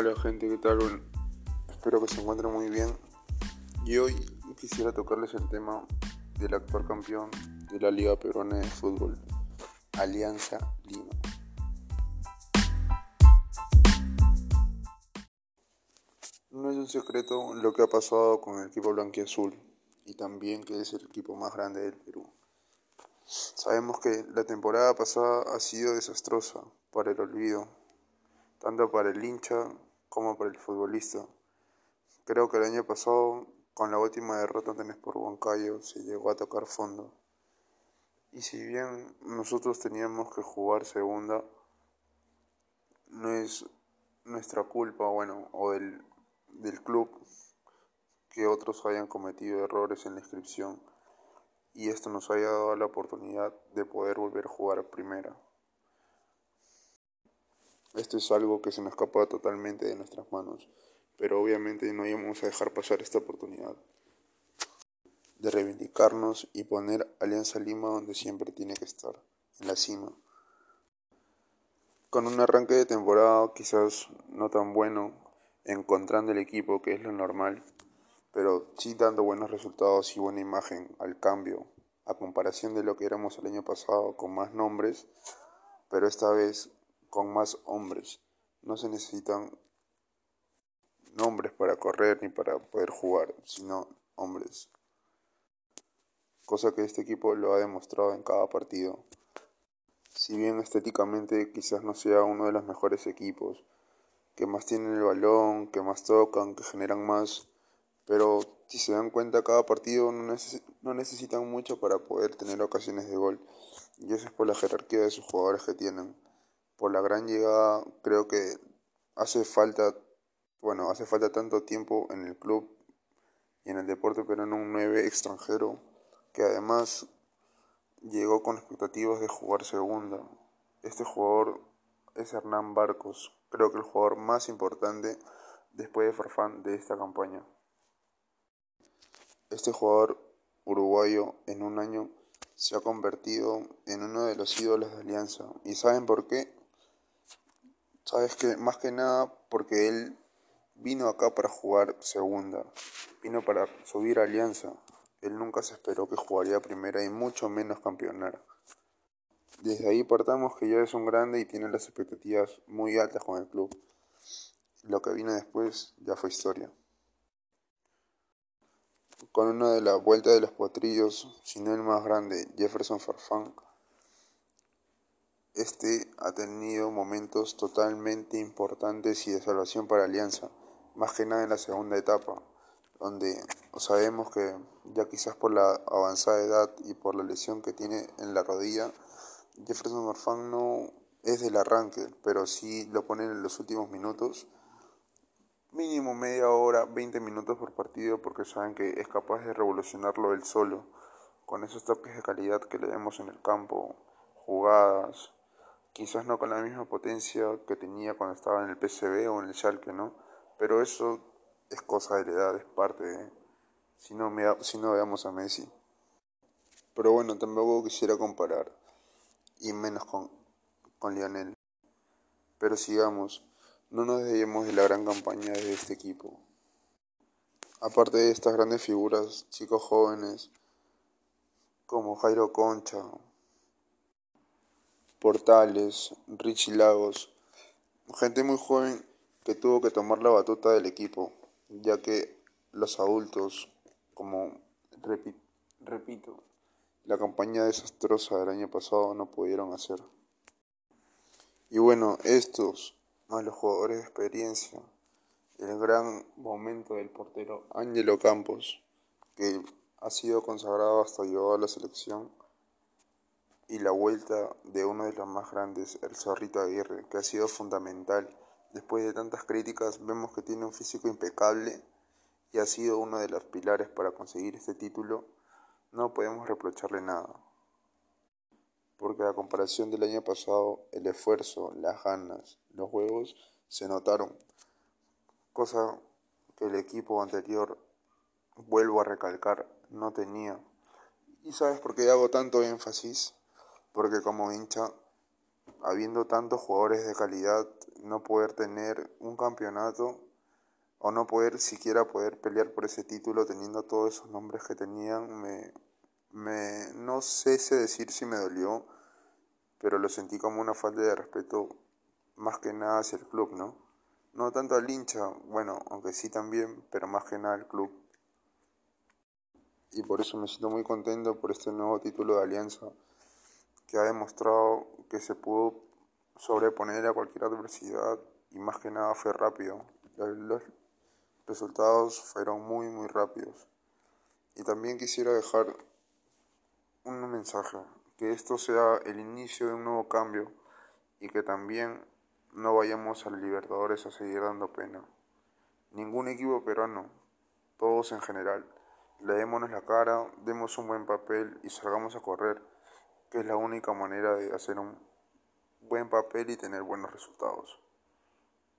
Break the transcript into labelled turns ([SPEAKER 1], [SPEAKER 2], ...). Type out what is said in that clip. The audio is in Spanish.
[SPEAKER 1] Hola gente, ¿qué tal? Bueno, espero que se encuentren muy bien. Y hoy quisiera tocarles el tema del actual campeón de la Liga Peruana de Fútbol, Alianza Lima. No es un secreto lo que ha pasado con el equipo blanquiazul y también que es el equipo más grande del Perú. Sabemos que la temporada pasada ha sido desastrosa para el olvido, tanto para el hincha como para el futbolista. Creo que el año pasado, con la última derrota en por Huancayo, se llegó a tocar fondo. Y si bien nosotros teníamos que jugar segunda, no es nuestra culpa, bueno, o del, del club, que otros hayan cometido errores en la inscripción y esto nos haya dado la oportunidad de poder volver a jugar primera. Esto es algo que se nos escapa totalmente de nuestras manos, pero obviamente no íbamos a dejar pasar esta oportunidad de reivindicarnos y poner Alianza Lima donde siempre tiene que estar, en la cima. Con un arranque de temporada quizás no tan bueno, encontrando el equipo que es lo normal, pero sí dando buenos resultados y buena imagen al cambio, a comparación de lo que éramos el año pasado con más nombres, pero esta vez con más hombres. No se necesitan nombres para correr ni para poder jugar, sino hombres. Cosa que este equipo lo ha demostrado en cada partido. Si bien estéticamente quizás no sea uno de los mejores equipos, que más tienen el balón, que más tocan, que generan más, pero si se dan cuenta, cada partido no, no, necesitan mucho para poder tener ocasiones de gol. Y eso es por la jerarquía de sus jugadores que tienen. Por la gran llegada, creo que hace falta, bueno, hace falta tanto tiempo en el club y en el deporte pero en un 9 extranjero que además llegó con expectativas de jugar segunda. Este jugador es Hernán Barcos, creo que el jugador más importante después de Farfán de esta campaña. Este jugador uruguayo en un año se ha convertido en uno de los ídolos de Alianza. ¿Y saben por qué? Sabes que más que nada porque él vino acá para jugar segunda, vino para subir a Alianza. Él nunca se esperó que jugaría primera y mucho menos campeonar. Desde ahí partamos que ya es un grande y tiene las expectativas muy altas con el club. Lo que vino después ya fue historia con una de la vuelta de los potrillos, sino el más grande, Jefferson Farfán. Este ha tenido momentos totalmente importantes y de salvación para Alianza, más que nada en la segunda etapa, donde sabemos que ya quizás por la avanzada edad y por la lesión que tiene en la rodilla, Jefferson Farfán no es del arranque, pero sí lo ponen en los últimos minutos. Mínimo media hora, 20 minutos por partido, porque saben que es capaz de revolucionarlo él solo, con esos toques de calidad que le vemos en el campo, jugadas, quizás no con la misma potencia que tenía cuando estaba en el PCB o en el Schalke, ¿no? Pero eso es cosa de la edad, es parte de... Si no, si no veamos a Messi. Pero bueno, tampoco quisiera comparar, y menos con, con Lionel. Pero sigamos. No nos dejemos de la gran campaña de este equipo. Aparte de estas grandes figuras, chicos jóvenes como Jairo Concha, Portales, Richie Lagos, gente muy joven que tuvo que tomar la batuta del equipo, ya que los adultos, como repito, la campaña desastrosa del año pasado no pudieron hacer. Y bueno, estos a los jugadores de experiencia. El gran momento del portero Ángelo Campos, que ha sido consagrado hasta llegar a la selección. Y la vuelta de uno de los más grandes, el Zorrito Aguirre, que ha sido fundamental. Después de tantas críticas, vemos que tiene un físico impecable y ha sido uno de los pilares para conseguir este título. No podemos reprocharle nada porque a comparación del año pasado el esfuerzo, las ganas, los juegos se notaron, cosa que el equipo anterior, vuelvo a recalcar, no tenía. ¿Y sabes por qué hago tanto énfasis? Porque como hincha habiendo tantos jugadores de calidad, no poder tener un campeonato o no poder siquiera poder pelear por ese título teniendo todos esos nombres que tenían, me, me no sé si decir si me dolió, pero lo sentí como una falta de respeto más que nada hacia el club, ¿no? No tanto al hincha, bueno, aunque sí también, pero más que nada al club. Y por eso me siento muy contento por este nuevo título de Alianza, que ha demostrado que se pudo sobreponer a cualquier adversidad y más que nada fue rápido. Los resultados fueron muy, muy rápidos. Y también quisiera dejar un mensaje, que esto sea el inicio de un nuevo cambio y que también no vayamos a Libertadores a seguir dando pena. Ningún equipo peruano, todos en general, leémonos la cara, demos un buen papel y salgamos a correr, que es la única manera de hacer un buen papel y tener buenos resultados.